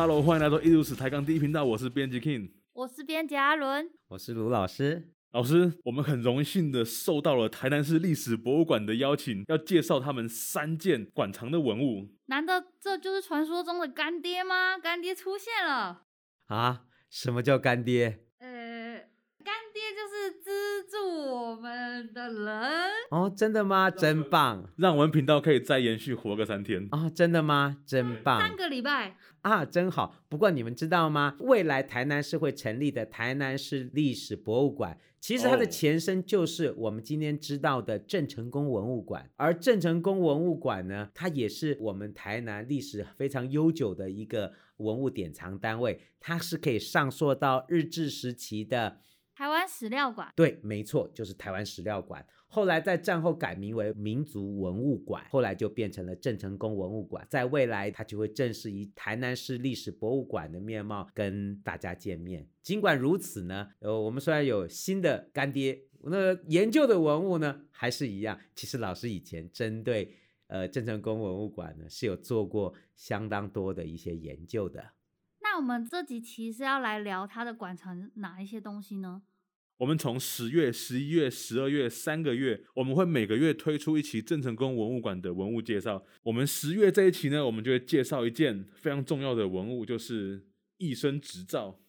Hello，欢迎来到一如史抬杠第一频道，我是编辑 King，我是编辑阿伦，我是卢老师。老师，我们很荣幸的受到了台南市历史博物馆的邀请，要介绍他们三件馆藏的文物。难道这就是传说中的干爹吗？干爹出现了啊？什么叫干爹？我们的人哦，真的吗？真棒，让我们频道可以再延续活个三天啊、哦！真的吗？真棒，三个礼拜啊，真好。不过你们知道吗？未来台南市会成立的台南市历史博物馆，其实它的前身就是我们今天知道的郑成功文物馆。而郑成功文物馆呢，它也是我们台南历史非常悠久的一个文物典藏单位，它是可以上溯到日治时期的。台湾史料馆，对，没错，就是台湾史料馆。后来在战后改名为民族文物馆，后来就变成了郑成功文物馆。在未来，它就会正式以台南市历史博物馆的面貌跟大家见面。尽管如此呢，呃，我们虽然有新的干爹，那研究的文物呢还是一样。其实老师以前针对呃郑成功文物馆呢是有做过相当多的一些研究的。那我们这集其实要来聊它的馆藏哪一些东西呢？我们从十月、十一月、十二月三个月，我们会每个月推出一期郑成功文物馆的文物介绍。我们十月这一期呢，我们就会介绍一件非常重要的文物，就是义生执照。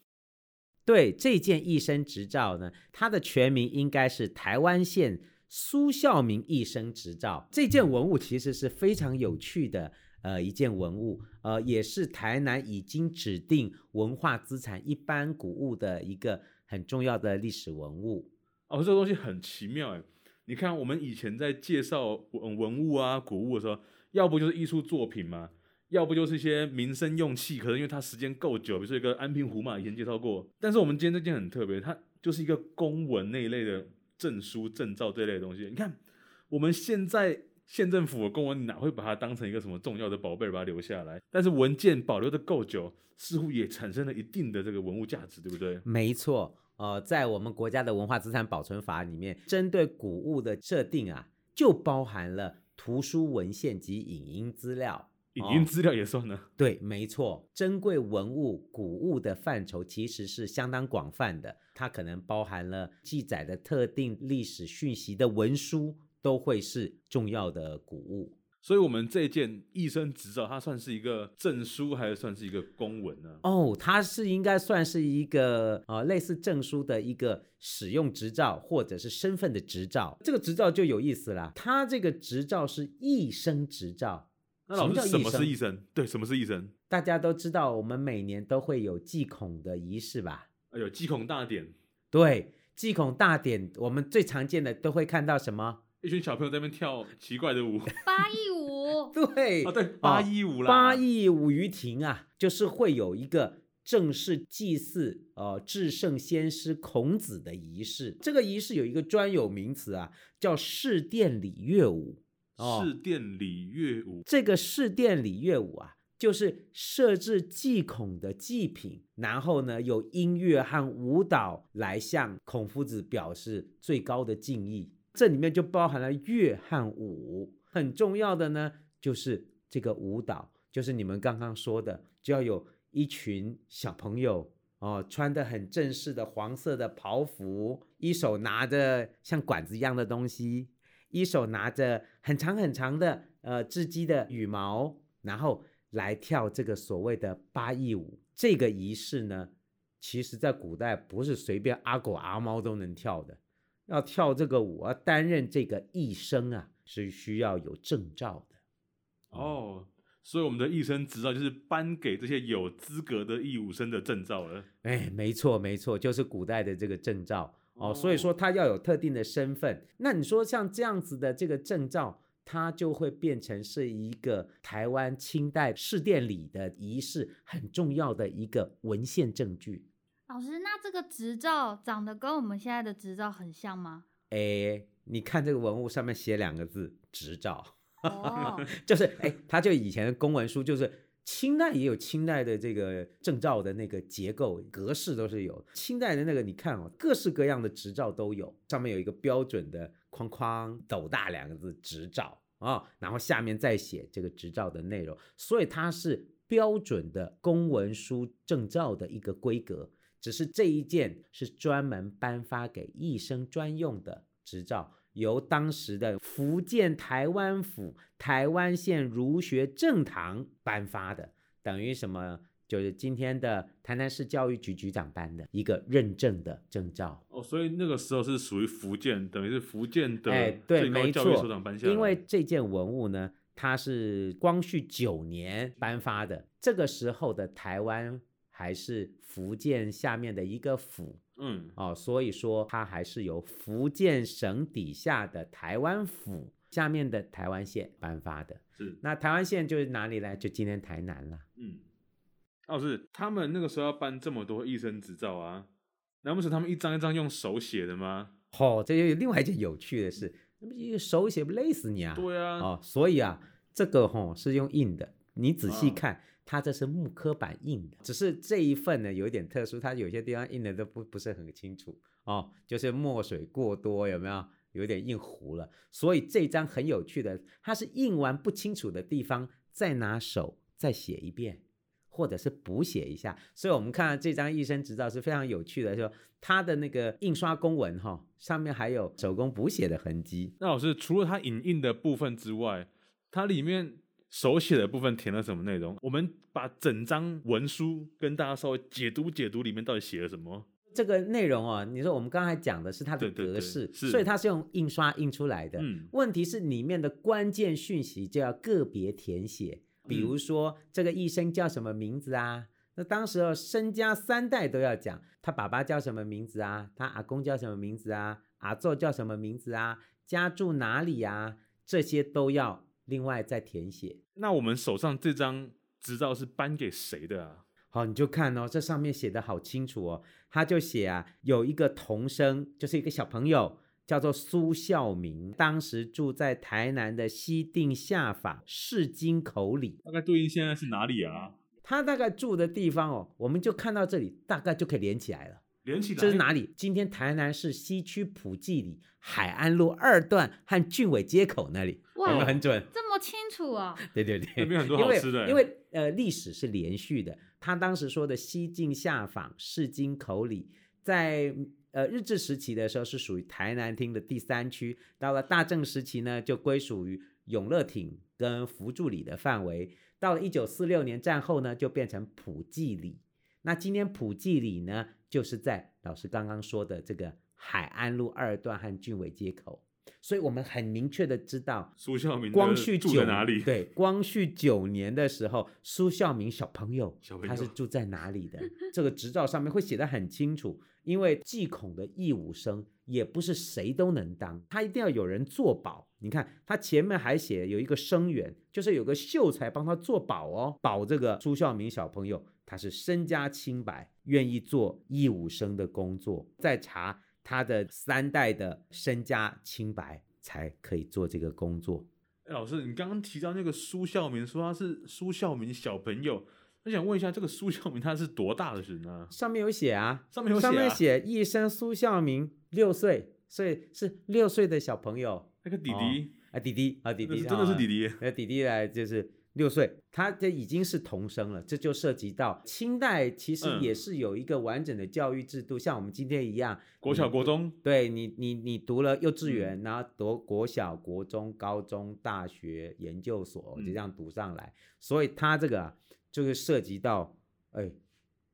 对，这件义生执照呢，它的全名应该是台湾县苏孝明义生执照。这件文物其实是非常有趣的，呃，一件文物，呃，也是台南已经指定文化资产一般古物的一个。很重要的历史文物哦，这个东西很奇妙哎！你看，我们以前在介绍文文物啊、古物的时候，要不就是艺术作品嘛，要不就是一些民生用器。可能因为它时间够久，比如说一个安平胡马，以前介绍过。但是我们今天这件很特别，它就是一个公文那一类的证书、证照这类的东西。你看，我们现在县政府的公文哪会把它当成一个什么重要的宝贝，把它留下来？但是文件保留的够久，似乎也产生了一定的这个文物价值，对不对？没错。呃，在我们国家的文化资产保存法里面，针对古物的设定啊，就包含了图书文献及影音资料。影音资料也算呢？对，没错。珍贵文物、古物的范畴其实是相当广泛的，它可能包含了记载的特定历史讯息的文书，都会是重要的古物。所以，我们这件医生执照，它算是一个证书，还是算是一个公文呢？哦，它是应该算是一个呃类似证书的一个使用执照，或者是身份的执照。这个执照就有意思了，它这个执照是医生执照。那老师，什么是医生？对，什么是医生？大家都知道，我们每年都会有祭孔的仪式吧？哎呦，祭孔大典。对，祭孔大典，我们最常见的都会看到什么？一群小朋友在那边跳奇怪的舞，八佾舞，对啊，对，八佾舞啦，八佾舞于庭啊，就是会有一个正式祭祀呃至圣先师孔子的仪式。这个仪式有一个专有名词啊，叫释殿礼乐舞。释殿礼乐舞，这个释殿礼乐舞啊，就是设置祭孔的祭品，然后呢，有音乐和舞蹈来向孔夫子表示最高的敬意。这里面就包含了乐和舞，很重要的呢，就是这个舞蹈，就是你们刚刚说的，就要有一群小朋友哦，穿的很正式的黄色的袍服，一手拿着像管子一样的东西，一手拿着很长很长的呃雉鸡的羽毛，然后来跳这个所谓的八佾舞。这个仪式呢，其实在古代不是随便阿狗阿猫都能跳的。要跳这个舞，要担任这个义生啊，是需要有证照的。哦，所以我们的义生执照就是颁给这些有资格的义务生的证照了。哎，没错没错，就是古代的这个证照哦。所以说他要有特定的身份。那你说像这样子的这个证照，它就会变成是一个台湾清代试殿礼的仪式很重要的一个文献证据。老师，那这个执照长得跟我们现在的执照很像吗？哎，你看这个文物上面写两个字“执照”，哦，就是哎，它就以前的公文书，就是清代也有清代的这个证照的那个结构格式都是有。清代的那个你看哦，各式各样的执照都有，上面有一个标准的框框，斗大两个字“执照”啊，然后下面再写这个执照的内容，所以它是。标准的公文书证照的一个规格，只是这一件是专门颁发给医生专用的执照，由当时的福建台湾府台湾县儒学正堂颁发的，等于什么？就是今天的台南市教育局局长颁的一个认证的证照哦，所以那个时候是属于福建，等于是福建的哎，对，没错，因为这件文物呢，它是光绪九年颁发的，这个时候的台湾还是福建下面的一个府，嗯，哦，所以说它还是由福建省底下的台湾府下面的台湾县颁发的，是，那台湾县就是哪里呢？就今天台南了，嗯。哦，是，他们那个时候要办这么多医生执照啊，难不成他们一张一张用手写的吗？哦，这又有另外一件有趣的事，那么一个手写不累死你啊？对啊，哦，所以啊，这个吼、哦、是用印的，你仔细看，哦、它这是木刻版印的，只是这一份呢有一点特殊，它有些地方印的都不不是很清楚哦，就是墨水过多，有没有？有点印糊了，所以这张很有趣的，它是印完不清楚的地方，再拿手再写一遍。或者是补写一下，所以我们看这张医生执照是非常有趣的，说它的那个印刷公文哈，上面还有手工补写的痕迹。那老师除了它影印的部分之外，它里面手写的部分填了什么内容？我们把整张文书跟大家稍微解读解读，里面到底写了什么？这个内容哦，你说我们刚才讲的是它的格式，对对对，所以它是用印刷印出来的。嗯，问题是里面的关键讯息就要个别填写。比如说，这个医生叫什么名字啊？那当时候身家三代都要讲，他爸爸叫什么名字啊？他阿公叫什么名字啊？阿祖叫什么名字啊？家住哪里啊？这些都要另外再填写。那我们手上这张执照是颁给谁的啊？好，你就看哦，这上面写的好清楚哦。他就写啊，有一个童生，就是一个小朋友。叫做苏孝明，当时住在台南的西定下法市金口里。大概对应现在是哪里啊？他大概住的地方哦，我们就看到这里，大概就可以连起来了。连起来，这是哪里？今天台南市西区普济里海岸路二段和俊伟街口那里。哇，有没有很准？这么清楚啊？对对对，那边很多好吃的。因为，因为呃，历史是连续的。他当时说的西晋下访市金口里，在。呃，日治时期的时候是属于台南厅的第三区，到了大正时期呢，就归属于永乐町跟福住里的范围。到了一九四六年战后呢，就变成普济里。那今天普济里呢，就是在老师刚刚说的这个海安路二段和俊伟街口。所以我们很明确的知道苏孝明光绪住在哪里？对，光绪九年的时候，苏孝明小朋友，他是住在哪里的？这个执照上面会写得很清楚。因为祭孔的义务生也不是谁都能当，他一定要有人做保。你看他前面还写有一个生员，就是有个秀才帮他做保哦，保这个苏孝明小朋友，他是身家清白，愿意做义务生的工作，再查他的三代的身家清白，才可以做这个工作。哎，老师，你刚刚提到那个苏孝明，说他是苏孝明小朋友。我想问一下，这个苏孝明他是多大的人呢？上面有写啊，上面有写、啊，上面写一生苏孝明六岁，所以是六岁的小朋友。那个弟弟，哦、啊弟弟啊弟弟，真的是弟弟。那、哦、弟弟来就是六岁，他这已经是童生了，这就涉及到清代其实也是有一个完整的教育制度，嗯、像我们今天一样，国小、国中。对你，你你读了幼稚园，嗯、然后读国小、国中、高中、大学、研究所，就这样读上来，嗯、所以他这个。就是涉及到，哎，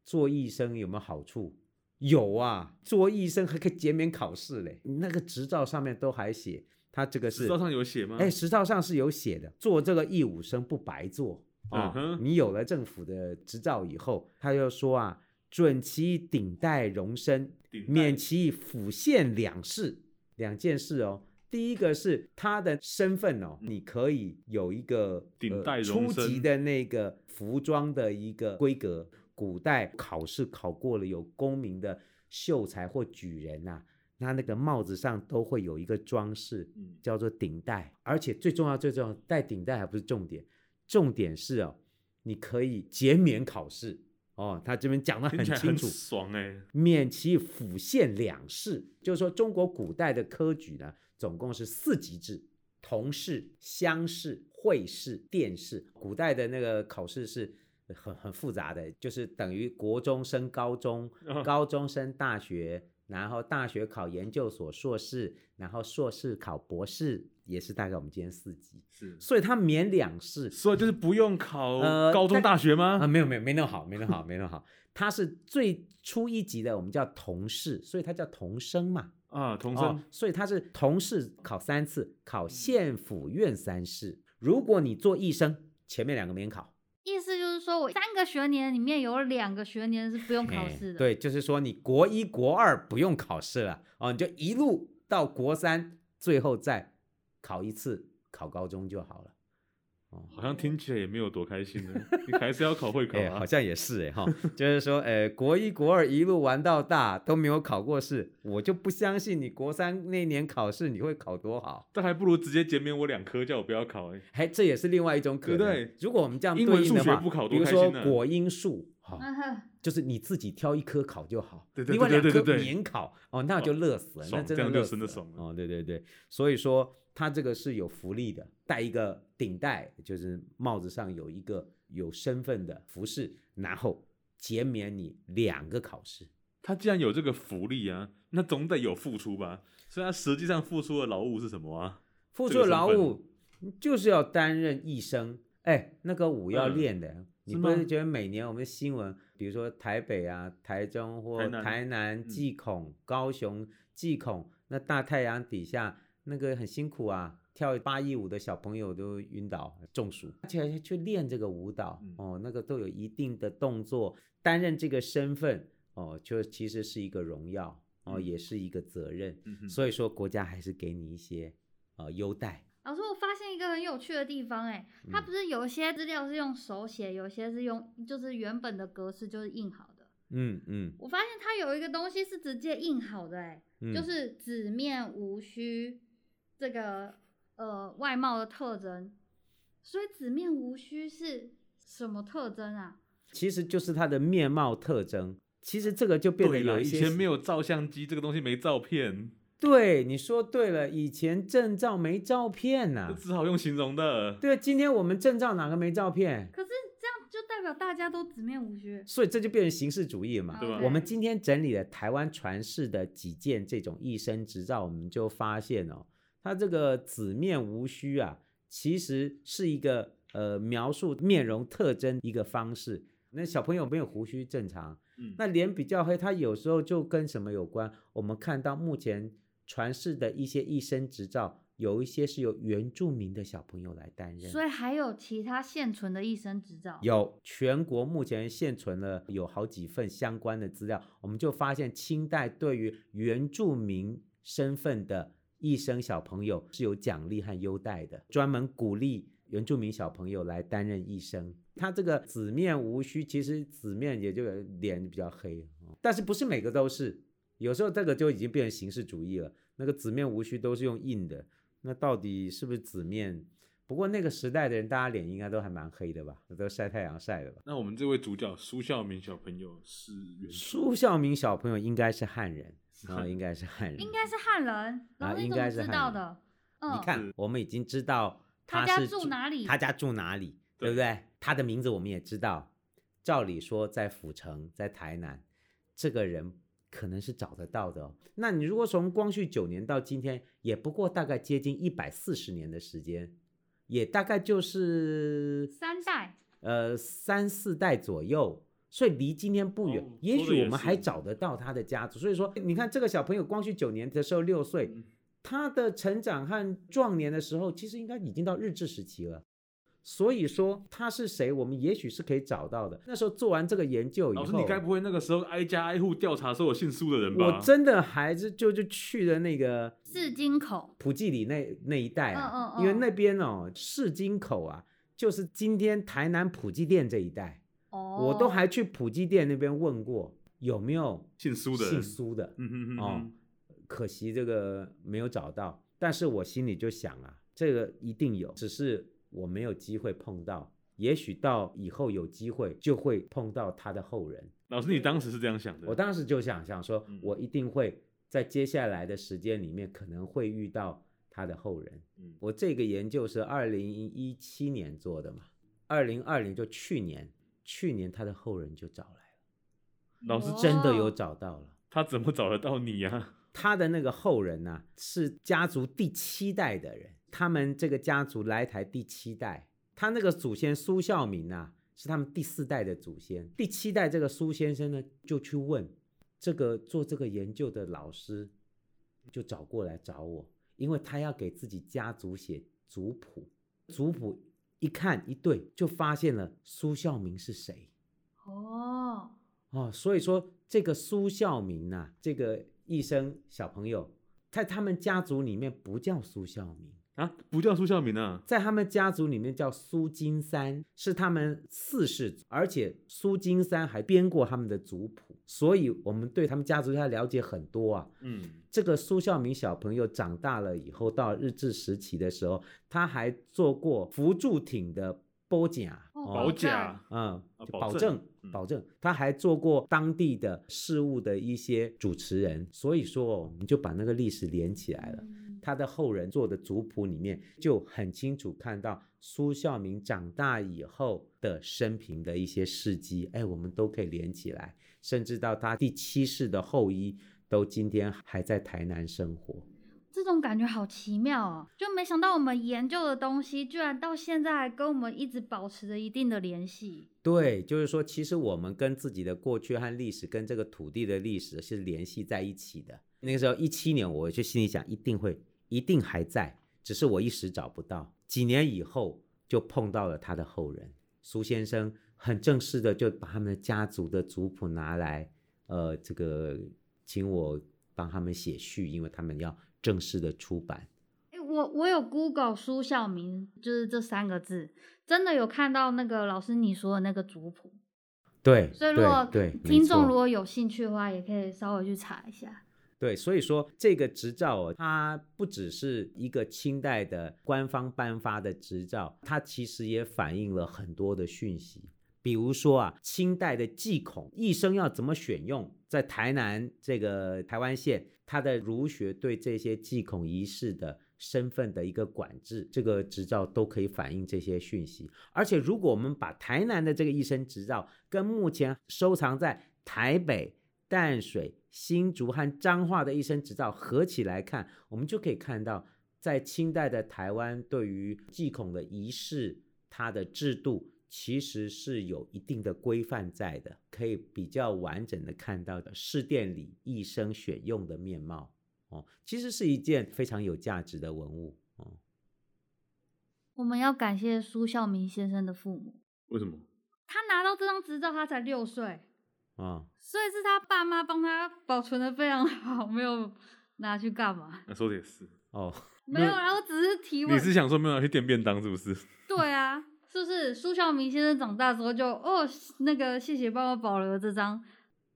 做医生有没有好处？有啊，做医生还可以减免考试嘞。那个执照上面都还写，他这个是执照上有写吗？哎，执照上是有写的。做这个义务生不白做啊！嗯，你有了政府的执照以后，他就说啊，准其顶戴荣身，免其府县两事，两件事哦。第一个是他的身份哦，你可以有一个顶戴荣升，初级的那个服装的一个规格。古代考试考过了有功名的秀才或举人呐、啊，他那个帽子上都会有一个装饰，叫做顶戴。而且最重要最重要，戴顶戴还不是重点，重点是哦，你可以减免考试哦。他这边讲的很清楚，爽哎，免其府县两试，就是说中国古代的科举呢。总共是四级制：同试、乡试、会试、殿试。古代的那个考试是很很复杂的，就是等于国中升高中，高中升大学，然后大学考研究所、硕士，然后硕士考博士，也是大概我们今天四级。是，所以他免两试，所以就是不用考高中大学吗？呃、啊，没有没有没那么好，没那么好，没那么好。他是最初一级的，我们叫同试，所以他叫同生嘛。啊，同生、哦，所以他是同试考三次，考县府院三试。如果你做医生，前面两个免考。意思就是说我三个学年里面有两个学年是不用考试的。对，就是说你国一、国二不用考试了，哦，你就一路到国三，最后再考一次，考高中就好了。哦，好像听起来也没有多开心呢。你还是要考会考啊？欸、好像也是哎哈，就是说，呃、欸，国一、国二一路玩到大都没有考过试，我就不相信你国三那年考试你会考多好。这还不如直接减免我两科，叫我不要考哎、欸。这也是另外一种可能。对，对，如果我们这样对应的话，英文数学不考多开心呢？比如说果英数，哈、哦，就是你自己挑一科考就好，对对对对对对，另外两科免考哦，那就乐死了，哦、那真的乐死了，爽了哦，对对对，所以说。他这个是有福利的，戴一个顶戴，就是帽子上有一个有身份的服饰，然后减免你两个考试。他既然有这个福利啊，那总得有付出吧？所以他实际上付出的劳务是什么啊？付出的劳务就是要担任医生。哎，那个舞要练的，嗯、你不是觉得每年我们的新闻，比如说台北啊、台中或台南、台南技恐、嗯、高雄祭孔，那大太阳底下。那个很辛苦啊，跳八一舞的小朋友都晕倒中暑，而且去练这个舞蹈哦，那个都有一定的动作，担任这个身份哦，就其实是一个荣耀哦，也是一个责任，所以说国家还是给你一些呃优待。老师，我发现一个很有趣的地方，哎，它不是有些资料是用手写，有些是用就是原本的格式就是印好的，嗯嗯，我发现它有一个东西是直接印好的，哎，就是纸面无须。这个呃外貌的特征，所以纸面无须是什么特征啊？其实就是它的面貌特征。其实这个就变得有一些以前没有照相机，这个东西没照片。对，你说对了，以前证照没照片呐、啊，只好用形容的。对，今天我们证照哪个没照片？可是这样就代表大家都纸面无须，所以这就变成形式主义了嘛，对吧？我们今天整理了台湾传世的几件这种一生执照，我们就发现哦。他这个紫面无须啊，其实是一个呃描述面容特征一个方式。那小朋友没有胡须正常，嗯，那脸比较黑，他有时候就跟什么有关？我们看到目前传世的一些医生执照，有一些是由原住民的小朋友来担任。所以还有其他现存的医生执照？有，全国目前现存了有好几份相关的资料，我们就发现清代对于原住民身份的。医生小朋友是有奖励和优待的，专门鼓励原住民小朋友来担任医生。他这个紫面无须，其实紫面也就脸比较黑，但是不是每个都是，有时候这个就已经变成形式主义了。那个紫面无须都是用印的，那到底是不是紫面？不过那个时代的人，大家脸应该都还蛮黑的吧？都晒太阳晒的吧？那我们这位主角苏孝明小朋友是苏孝明小朋友应该是汉人。啊、哦，应该是汉人，应该是汉人，然后你怎么知道的？嗯，你看，我们已经知道他，他家住哪里，他家住哪里，对不对？他的名字我们也知道。照理说，在府城，在台南，这个人可能是找得到的哦。那你如果从光绪九年到今天，也不过大概接近一百四十年的时间，也大概就是三代，呃，三四代左右。所以离今天不远，哦、也许我们还找得到他的家族。所以说，你看这个小朋友光绪九年的时候六岁，嗯，他的成长和壮年的时候，其实应该已经到日治时期了。所以说他是谁，我们也许是可以找到的。那时候做完这个研究以后，老师，你该不会那个时候挨家挨户调查说我姓苏的人吧？我真的还是就就去了那个市金口、普济里那那一带啊，嗯嗯嗯，因为那边哦，市金口啊，就是今天台南普济店这一带。我都还去普济店那边问过有没有姓苏的，姓苏的，嗯嗯嗯，哦，可惜这个没有找到，但是我心里就想啊，这个一定有，只是我没有机会碰到，也许到以后有机会就会碰到他的后人。老师，你当时是这样想的？我当时就想想说，我一定会在接下来的时间里面可能会遇到他的后人。嗯，我这个研究是二零一七年做的嘛，二零二零就去年。去年他的后人就找来了，老师真的有找到了。他怎么找得到你呀、啊？他的那个后人呢、啊，是家族第七代的人，他们这个家族来台第七代，他那个祖先苏孝明啊，是他们第四代的祖先，第七代这个苏先生呢，就去问这个做这个研究的老师，就找过来找我，因为他要给自己家族写族谱，族谱一看一对，就发现了苏孝明是谁。哦哦，所以说这个苏孝明啊，这个。医生小朋友，在他们家族里面不叫苏孝明啊，不叫苏孝明啊，在他们家族里面叫苏金山，是他们四世祖，而且苏金山还编过他们的族谱，所以我们对他们家族他了解很多啊。嗯，这个苏孝明小朋友长大了以后，到日治时期的时候，他还做过扶助艇的保甲，保甲，嗯，保证。保证保证，他还做过当地的事务的一些主持人，所以说我们就把那个历史连起来了。他的后人做的族谱里面就很清楚看到苏孝明长大以后的生平的一些事迹，哎，我们都可以连起来，甚至到他第七世的后裔都今天还在台南生活。这种感觉好奇妙哦，就没想到我们研究的东西，居然到现在还跟我们一直保持着一定的联系。对，就是说，其实我们跟自己的过去和历史，跟这个土地的历史是联系在一起的。那个时候一七年，我就心里想，一定会，一定还在，只是我一时找不到。几年以后，就碰到了他的后人苏先生，很正式的就把他们的家族的族谱拿来，呃，这个请我帮他们写序，因为他们要。正式的出版，欸、我我有 Google 苏孝明，就是这三个字，真的有看到那个老师你说的那个族谱。对，所以如果对听众如果有兴趣的话，也可以稍微去查一下。对，所以说这个执照哦它不只是一个清代的官方颁发的执照，它其实也反映了很多的讯息。比如说啊，清代的祭孔，一生要怎么选用，在台南这个台湾县。他的儒学对这些祭孔仪式的身份的一个管制，这个执照都可以反映这些讯息。而且，如果我们把台南的这个一生执照跟目前收藏在台北、淡水、新竹和彰化的一生执照合起来看，我们就可以看到，在清代的台湾对于祭孔的仪式，它的制度。其实是有一定的规范在的，可以比较完整的看到的试殿里一生选用的面貌哦，其实是一件非常有价值的文物哦。我们要感谢苏孝明先生的父母，为什么？他拿到这张执照，他才六岁啊，哦，所以是他爸妈帮他保存的非常好，没有拿去干嘛？那说的也是 哦，没有，然后只是提问。你是想说没有拿去垫便当是不是？对啊。是不是苏孝明先生长大之后就哦，那个谢谢帮我保留了这张。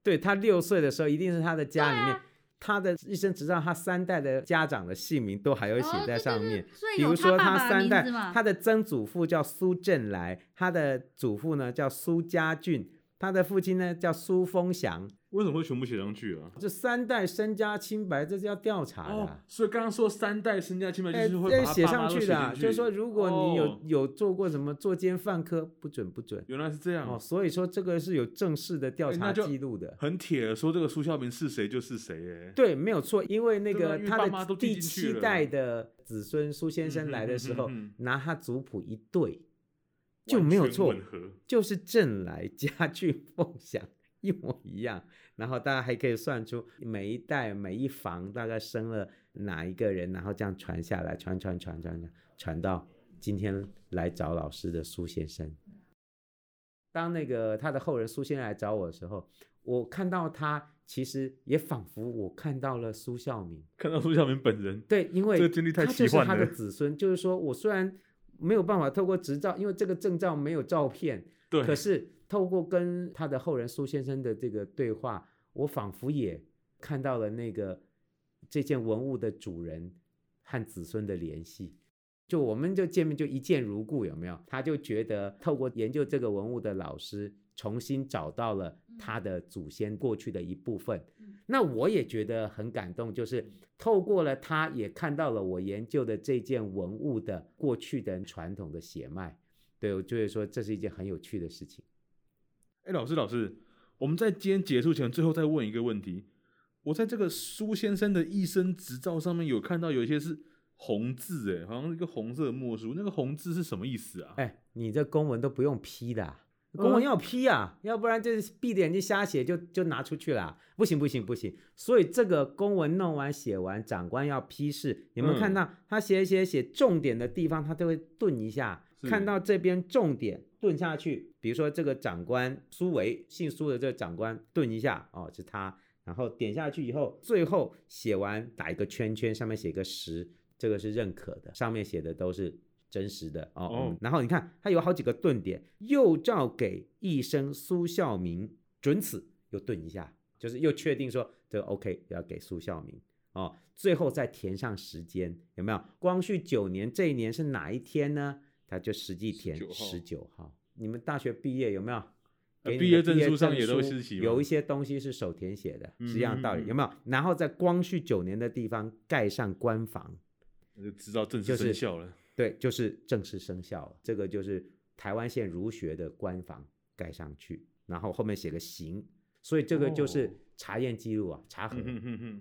对，他六岁的时候，一定是他的家里面，啊、他的一生执照，他三代的家长的姓名都还有写在上面。哦、对对对，比如说他三代，他，他的曾祖父叫苏振来，他的祖父呢叫苏家俊，他的父亲呢叫苏丰祥。为什么会全部写上去啊？这三代身家清白，这是要调查的。哦、所以刚刚说三代身家清白，就是会把写上去的、啊。就是说，如果你有、哦、有做过什么作奸犯科，不准不准。原来是这样。哦，所以说这个是有正式的调查记录的。很铁，说这个苏孝明是谁就是谁。哎，对，没有错，因为那个他的第七七代的子孙苏先生来的时候，拿他族谱一对，就没有错，就是正来家具 梦想一模一样。然后大家还可以算出每一代每一房大概生了哪一个人，然后这样传下来，传传传传传传到今天来找老师的苏先生。当那个他的后人苏先生来找我的时候，我看到他，其实也仿佛我看到了苏孝明，看到苏孝明本人。对，因为这个经历太奇幻了。他就是他的子孙，就是说我虽然没有办法透过执照，因为这个证照没有照片，对，可是透过跟他的后人苏先生的这个对话。我仿佛也看到了那个这件文物的主人和子孙的联系，就我们就见面就一见如故，有没有？他就觉得透过研究这个文物的老师重新找到了他的祖先过去的一部分，那我也觉得很感动，就是透过了他也看到了我研究的这件文物的过去的传统的血脉，对，我就会说这是一件很有趣的事情。哎，老师老师，我们在今天结束前，最后再问一个问题。我在这个苏先生的一生执照上面有看到有一些是红字，哎，好像是一个红色的墨书，那个红字是什么意思啊？哎，你这公文都不用批的。公文要批啊，要不然就是闭着眼睛瞎写就就拿出去了，不行不行不行。所以这个公文弄完写完，长官要批示，有没有看到他写写写重点的地方，他都会顿一下，看到这边重点顿下去。比如说这个长官苏维，姓苏的这个长官顿一下，哦，是他，然后点下去以后，最后写完打一个圈圈，上面写个十，这个是认可的，上面写的都是。真实的哦，哦、嗯，然后你看，它有好几个顿点，又照给医生苏孝明准此，又顿一下，就是又确定说这个 OK 要给苏孝明哦，最后再填上时间，有没有？光绪九年这一年是哪一天呢？他就实际填十九号，号。你们大学毕业有没有？毕业证书上也都是有一些东西是手填写的，是一样道理，有没有？然后在光绪九年的地方盖上官房，那就知道正式生效了。就是对，就是正式生效了。这个就是台湾县儒学的官房盖上去，然后后面写个行，所以这个就是查验记录啊，查核，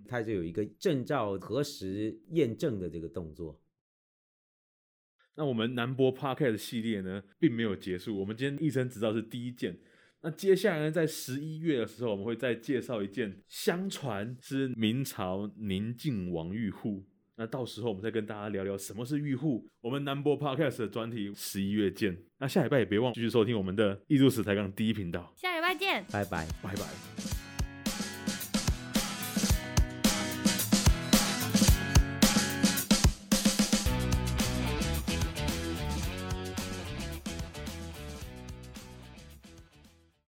它就有一个证照核实验证的这个动作。那我们南博 Podcast 系列呢，并没有结束。我们今天一生执照是第一件，那接下来呢，在十一月的时候，我们会再介绍一件，相传是明朝宁靖王御户。那到时候我们再跟大家聊聊什么是御户。我们 Number Podcast 的专题十一月见。那下礼拜也别忘继续收听我们的艺术史台港第一频道。下礼拜见，拜拜，拜拜。